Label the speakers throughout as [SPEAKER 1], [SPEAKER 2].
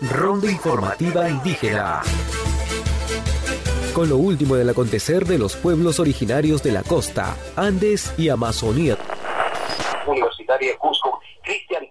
[SPEAKER 1] Ronda informativa indígena. Con lo último del acontecer de los pueblos originarios de la costa, Andes y Amazonía.
[SPEAKER 2] Universitaria Cusco, Cristian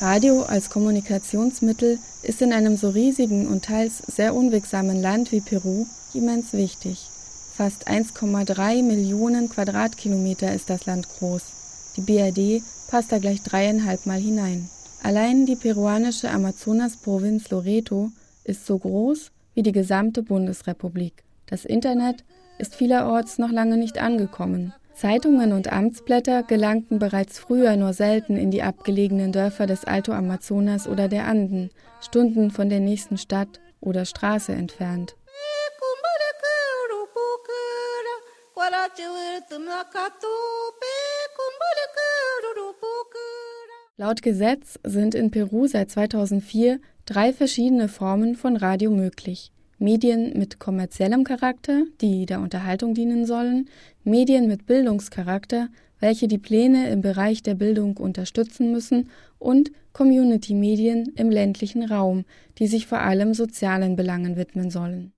[SPEAKER 3] Radio als Kommunikationsmittel ist in einem so riesigen und teils sehr unwegsamen Land wie Peru immens wichtig. Fast 1,3 Millionen Quadratkilometer ist das Land groß. Die BRD passt da gleich dreieinhalb Mal hinein. Allein die peruanische Amazonasprovinz Loreto ist so groß wie die gesamte Bundesrepublik. Das Internet ist vielerorts noch lange nicht angekommen. Zeitungen und Amtsblätter gelangten bereits früher nur selten in die abgelegenen Dörfer des Alto Amazonas oder der Anden, Stunden von der nächsten Stadt oder Straße entfernt. Laut Gesetz sind in Peru seit 2004 drei verschiedene Formen von Radio möglich. Medien mit kommerziellem Charakter, die der Unterhaltung dienen sollen, Medien mit Bildungscharakter, welche die Pläne im Bereich der Bildung unterstützen müssen, und Community-Medien im ländlichen Raum, die sich vor allem sozialen Belangen widmen sollen.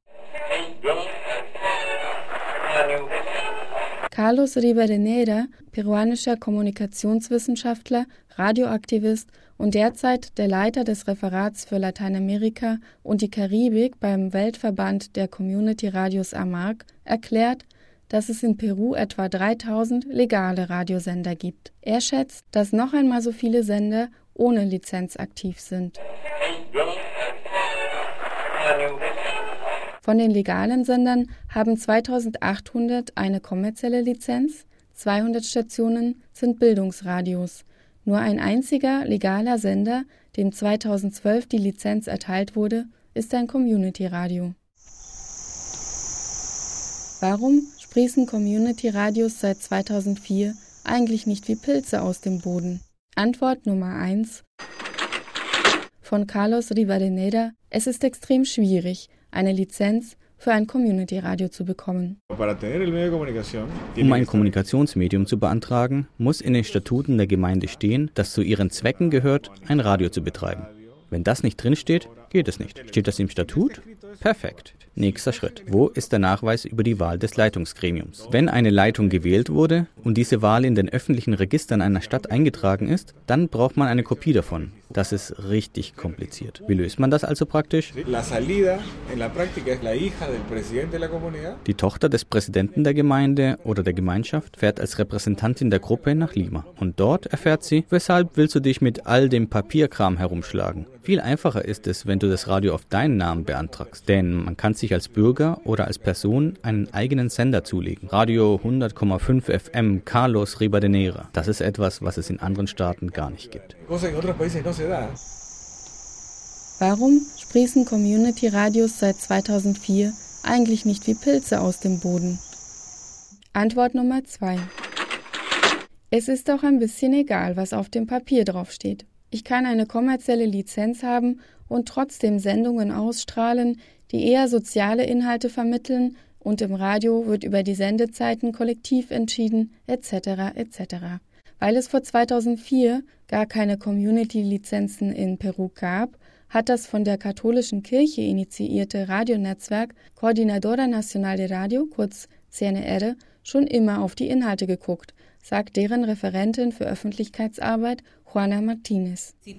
[SPEAKER 3] Carlos Rivadeneira, peruanischer Kommunikationswissenschaftler, Radioaktivist und derzeit der Leiter des Referats für Lateinamerika und die Karibik beim Weltverband der Community Radios AMARC, erklärt, dass es in Peru etwa 3000 legale Radiosender gibt. Er schätzt, dass noch einmal so viele Sender ohne Lizenz aktiv sind. Von den legalen Sendern haben 2800 eine kommerzielle Lizenz, 200 Stationen sind Bildungsradios. Nur ein einziger legaler Sender, dem 2012 die Lizenz erteilt wurde, ist ein Community-Radio. Warum sprießen Community-Radios seit 2004 eigentlich nicht wie Pilze aus dem Boden? Antwort Nummer 1 von Carlos Rivadeneira: Es ist extrem schwierig, eine Lizenz für ein Community-Radio zu bekommen.
[SPEAKER 4] Um ein Kommunikationsmedium zu beantragen, muss in den Statuten der Gemeinde stehen, dass zu ihren Zwecken gehört, ein Radio zu betreiben. Wenn das nicht drinsteht, geht es nicht. Steht das im Statut? Perfekt. Nächster Schritt. Wo ist der Nachweis über die Wahl des Leitungsgremiums? Wenn eine Leitung gewählt wurde und diese Wahl in den öffentlichen Registern einer Stadt eingetragen ist, dann braucht man eine Kopie davon. Das ist richtig kompliziert. Wie löst man das also praktisch? Die Tochter des Präsidenten der Gemeinde oder der Gemeinschaft fährt als Repräsentantin der Gruppe nach Lima. Und dort erfährt sie, weshalb willst du dich mit all dem Papierkram herumschlagen? Viel einfacher ist es, wenn du das Radio auf deinen Namen beantragst. Denn man kann sich als Bürger oder als Person einen eigenen Sender zulegen. Radio 100,5 FM Carlos Ribadeneira. Das ist etwas, was es in anderen Staaten gar nicht gibt.
[SPEAKER 3] Warum sprießen Community-Radios seit 2004 eigentlich nicht wie Pilze aus dem Boden? Antwort Nummer 2. Es ist doch ein bisschen egal, was auf dem Papier draufsteht. Ich kann eine kommerzielle Lizenz haben und trotzdem Sendungen ausstrahlen, die eher soziale Inhalte vermitteln und im Radio wird über die Sendezeiten kollektiv entschieden, etc. etc. Weil es vor 2004 gar keine Community-Lizenzen in Peru gab, hat das von der katholischen Kirche initiierte Radionetzwerk Coordinadora Nacional de Radio, kurz CNR, schon immer auf die Inhalte geguckt, sagt deren Referentin für Öffentlichkeitsarbeit Juana Martínez. Eh,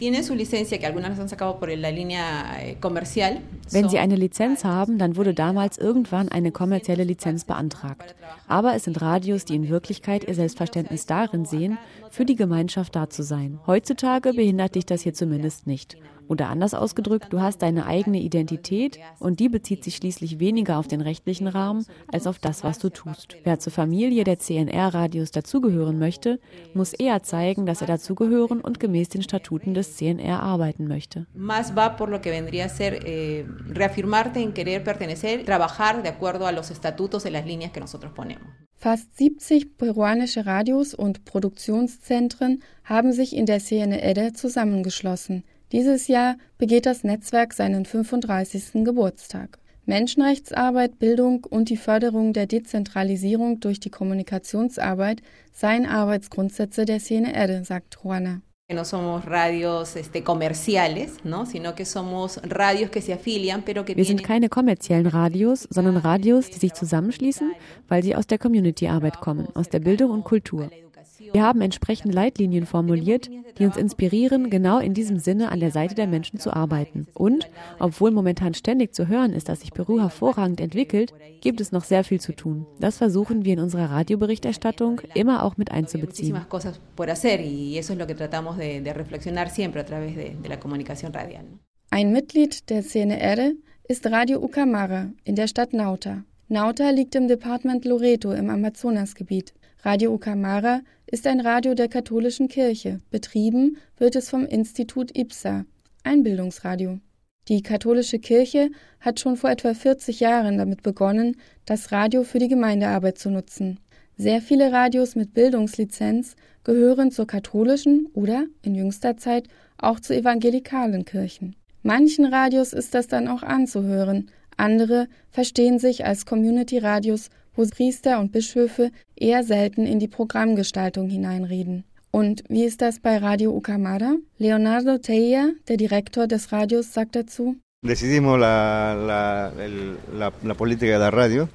[SPEAKER 5] Wenn Sie eine Lizenz haben, dann wurde damals irgendwann eine kommerzielle Lizenz beantragt. Aber es sind Radios, die in Wirklichkeit ihr Selbstverständnis darin sehen, für die Gemeinschaft da zu sein. Heutzutage behindert dich das hier zumindest nicht. Oder anders ausgedrückt, du hast deine eigene Identität und die bezieht sich schließlich weniger auf den rechtlichen Rahmen als auf das, was du tust. Wer zur Familie der CNR-Radios dazugehören möchte, muss eher zeigen, dass er dazugehören und gemäß den Statuten des CNR arbeiten möchte.
[SPEAKER 6] Más va por lo que vendría a ser eh, reafirmarte en querer pertenecer, trabajar de acuerdo a los estatutos de las líneas que nosotros ponemos.
[SPEAKER 3] Fast 70 peruanische Radios und Produktionszentren haben sich in der CNR zusammengeschlossen. Dieses Jahr begeht das Netzwerk seinen 35. Geburtstag. Menschenrechtsarbeit, Bildung und die Förderung der Dezentralisierung durch die Kommunikationsarbeit seien Arbeitsgrundsätze der Szene Erde, sagt Juana.
[SPEAKER 6] No somos radios este, comerciales, ¿no? sino que somos radios que se afilian, pero que
[SPEAKER 5] Wir sind keine kommerziellen Radios, sondern Radios, die sich zusammenschließen, weil sie aus der Community-Arbeit kommen, aus der Bildung und Kultur. Wir haben entsprechende Leitlinien formuliert, die uns inspirieren, genau in diesem Sinne an der Seite der Menschen zu arbeiten. Und, obwohl momentan ständig zu hören ist, dass sich Peru hervorragend entwickelt, gibt es noch sehr viel zu tun. Das versuchen wir in unserer Radioberichterstattung immer auch mit einzubeziehen.
[SPEAKER 3] Ein Mitglied der Szene R ist Radio Ucamara in der Stadt Nauta. Nauta liegt im Departement Loreto im Amazonasgebiet. Radio Ucamara ist ein Radio der katholischen Kirche. Betrieben wird es vom Institut IPSA, ein Bildungsradio. Die katholische Kirche hat schon vor etwa 40 Jahren damit begonnen, das Radio für die Gemeindearbeit zu nutzen. Sehr viele Radios mit Bildungslizenz gehören zur katholischen oder in jüngster Zeit auch zu evangelikalen Kirchen. Manchen Radios ist das dann auch anzuhören, andere verstehen sich als Community-Radios wo Priester und Bischöfe eher selten in die Programmgestaltung hineinreden. Und wie ist das bei Radio Ucamara? Leonardo Teia, der Direktor des Radios, sagt dazu,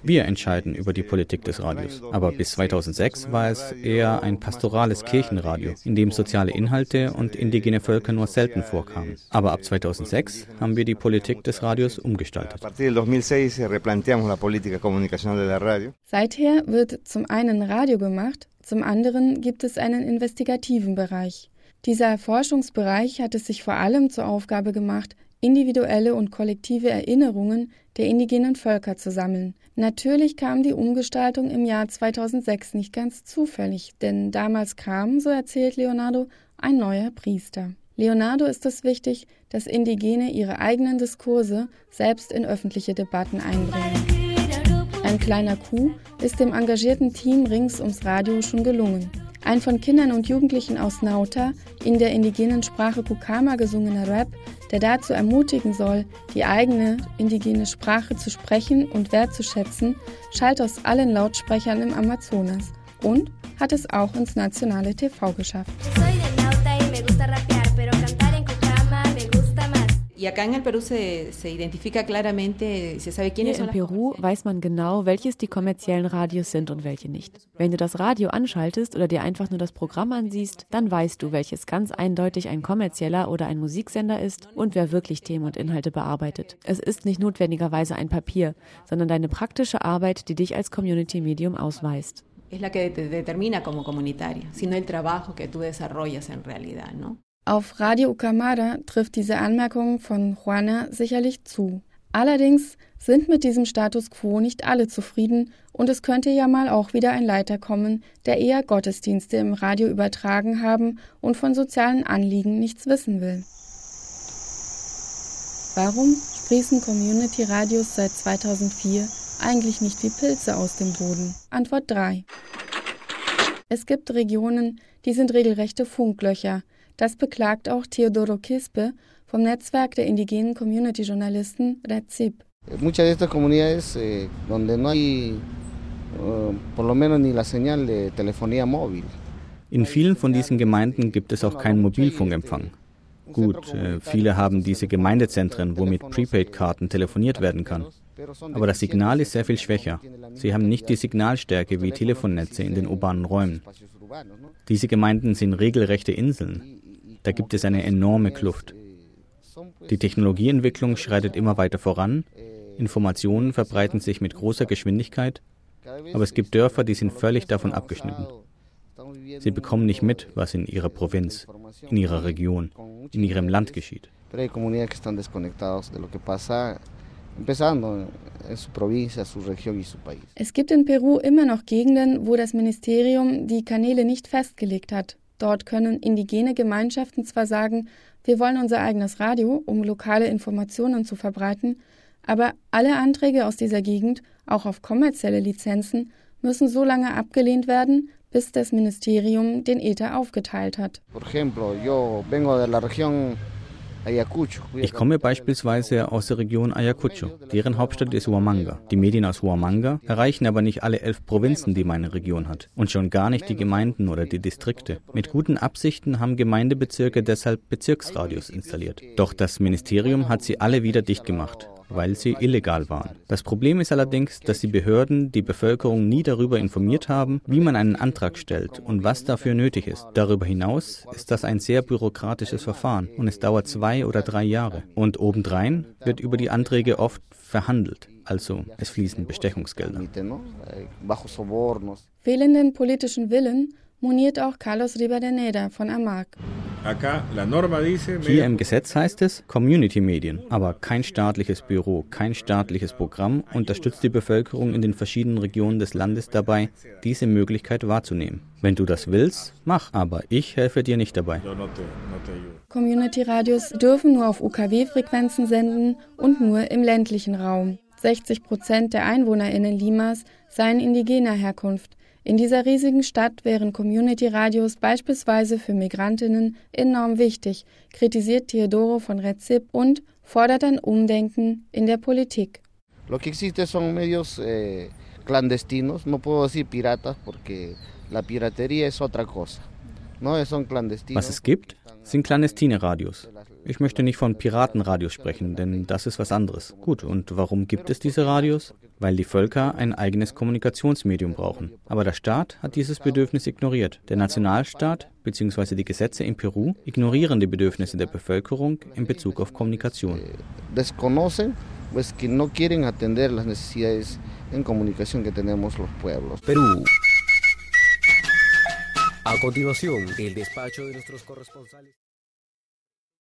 [SPEAKER 4] wir entscheiden über die Politik des Radios. Aber bis 2006 war es eher ein pastorales Kirchenradio, in dem soziale Inhalte und indigene Völker nur selten vorkamen. Aber ab 2006 haben wir die Politik des Radios umgestaltet.
[SPEAKER 3] Seither wird zum einen Radio gemacht, zum anderen gibt es einen investigativen Bereich. Dieser Forschungsbereich hat es sich vor allem zur Aufgabe gemacht, individuelle und kollektive Erinnerungen der indigenen Völker zu sammeln. Natürlich kam die Umgestaltung im Jahr 2006 nicht ganz zufällig, denn damals kam, so erzählt Leonardo, ein neuer Priester. Leonardo ist es wichtig, dass Indigene ihre eigenen Diskurse selbst in öffentliche Debatten einbringen. Ein kleiner Coup ist dem engagierten Team rings ums Radio schon gelungen. Ein von Kindern und Jugendlichen aus Nauta in der indigenen Sprache Kukama gesungener Rap, der dazu ermutigen soll, die eigene indigene Sprache zu sprechen und wertzuschätzen, schallt aus allen Lautsprechern im Amazonas und hat es auch ins nationale TV geschafft.
[SPEAKER 6] Y acá en el Perú se, se
[SPEAKER 5] Hier in Peru weiß man genau, welches die kommerziellen Radios sind und welche nicht. Wenn du das Radio anschaltest oder dir einfach nur das Programm ansiehst, dann weißt du, welches ganz eindeutig ein kommerzieller oder ein Musiksender ist und wer wirklich Themen und Inhalte bearbeitet. Es ist nicht notwendigerweise ein Papier, sondern deine praktische Arbeit, die dich als Community-Medium ausweist.
[SPEAKER 6] Es la que te determina como comunitaria, sino el trabajo que tú desarrollas en realidad, ¿no?
[SPEAKER 3] Auf Radio Ucamada trifft diese Anmerkung von Juana sicherlich zu. Allerdings sind mit diesem Status quo nicht alle zufrieden und es könnte ja mal auch wieder ein Leiter kommen, der eher Gottesdienste im Radio übertragen haben und von sozialen Anliegen nichts wissen will. Warum sprießen Community Radios seit 2004 eigentlich nicht wie Pilze aus dem Boden? Antwort 3. Es gibt Regionen, die sind regelrechte Funklöcher, das beklagt auch Teodoro Quispe vom Netzwerk der indigenen Community-Journalisten REDZIP.
[SPEAKER 7] Muchas de estas comunidades eh, donde no hay eh, por lo menos ni la señal de telefonía móvil.
[SPEAKER 4] In vielen von diesen Gemeinden gibt es auch keinen Mobilfunkempfang. Gut, äh, viele haben diese Gemeindezentren, wo mit Prepaid-Karten telefoniert werden kann. Aber das Signal ist sehr viel schwächer. Sie haben nicht die Signalstärke wie Telefonnetze in den urbanen Räumen. Diese Gemeinden sind regelrechte Inseln. Da gibt es eine enorme Kluft. Die Technologieentwicklung schreitet immer weiter voran, Informationen verbreiten sich mit großer Geschwindigkeit, aber es gibt Dörfer, die sind völlig davon abgeschnitten. Sie bekommen nicht mit, was in ihrer Provinz, in ihrer Region, in ihrem Land geschieht.
[SPEAKER 3] Es gibt in Peru immer noch Gegenden, wo das Ministerium die Kanäle nicht festgelegt hat. Dort können indigene Gemeinschaften zwar sagen, wir wollen unser eigenes Radio, um lokale Informationen zu verbreiten, aber alle Anträge aus dieser Gegend, auch auf kommerzielle Lizenzen, müssen so lange abgelehnt werden, bis das Ministerium den Äther aufgeteilt hat.
[SPEAKER 4] Ich komme beispielsweise aus der Region Ayacucho. Deren Hauptstadt ist Huamanga. Die Medien aus Huamanga erreichen aber nicht alle elf Provinzen, die meine Region hat. Und schon gar nicht die Gemeinden oder die Distrikte. Mit guten Absichten haben Gemeindebezirke deshalb Bezirksradios installiert. Doch das Ministerium hat sie alle wieder dicht gemacht weil sie illegal waren. Das Problem ist allerdings, dass die Behörden die Bevölkerung nie darüber informiert haben, wie man einen Antrag stellt und was dafür nötig ist. Darüber hinaus ist das ein sehr bürokratisches Verfahren und es dauert zwei oder drei Jahre. Und obendrein wird über die Anträge oft verhandelt. Also es fließen Bestechungsgelder.
[SPEAKER 3] Fehlenden politischen Willen moniert auch Carlos Rivadeneira von AMAC.
[SPEAKER 4] Hier im Gesetz heißt es Community-Medien, aber kein staatliches Büro, kein staatliches Programm unterstützt die Bevölkerung in den verschiedenen Regionen des Landes dabei, diese Möglichkeit wahrzunehmen. Wenn du das willst, mach, aber ich helfe dir nicht dabei.
[SPEAKER 3] Community-Radios dürfen nur auf UKW-Frequenzen senden und nur im ländlichen Raum. 60 Prozent der EinwohnerInnen Limas seien indigener Herkunft. In dieser riesigen Stadt wären Community-Radios beispielsweise für Migrantinnen enorm wichtig, kritisiert Teodoro von Rezip und fordert ein Umdenken in der Politik.
[SPEAKER 7] Lo que existe son medios eh, clandestinos, no puedo decir piratas porque la piratería es otra cosa.
[SPEAKER 4] Was es gibt, sind clandestine Radios. Ich möchte nicht von Piratenradios sprechen, denn das ist was anderes. Gut, und warum gibt es diese Radios? Weil die Völker ein eigenes Kommunikationsmedium brauchen. Aber der Staat hat dieses Bedürfnis ignoriert. Der Nationalstaat bzw. die Gesetze in Peru ignorieren die Bedürfnisse der Bevölkerung in Bezug auf Kommunikation.
[SPEAKER 1] Perú. A continuación, el despacho de nuestros corresponsales.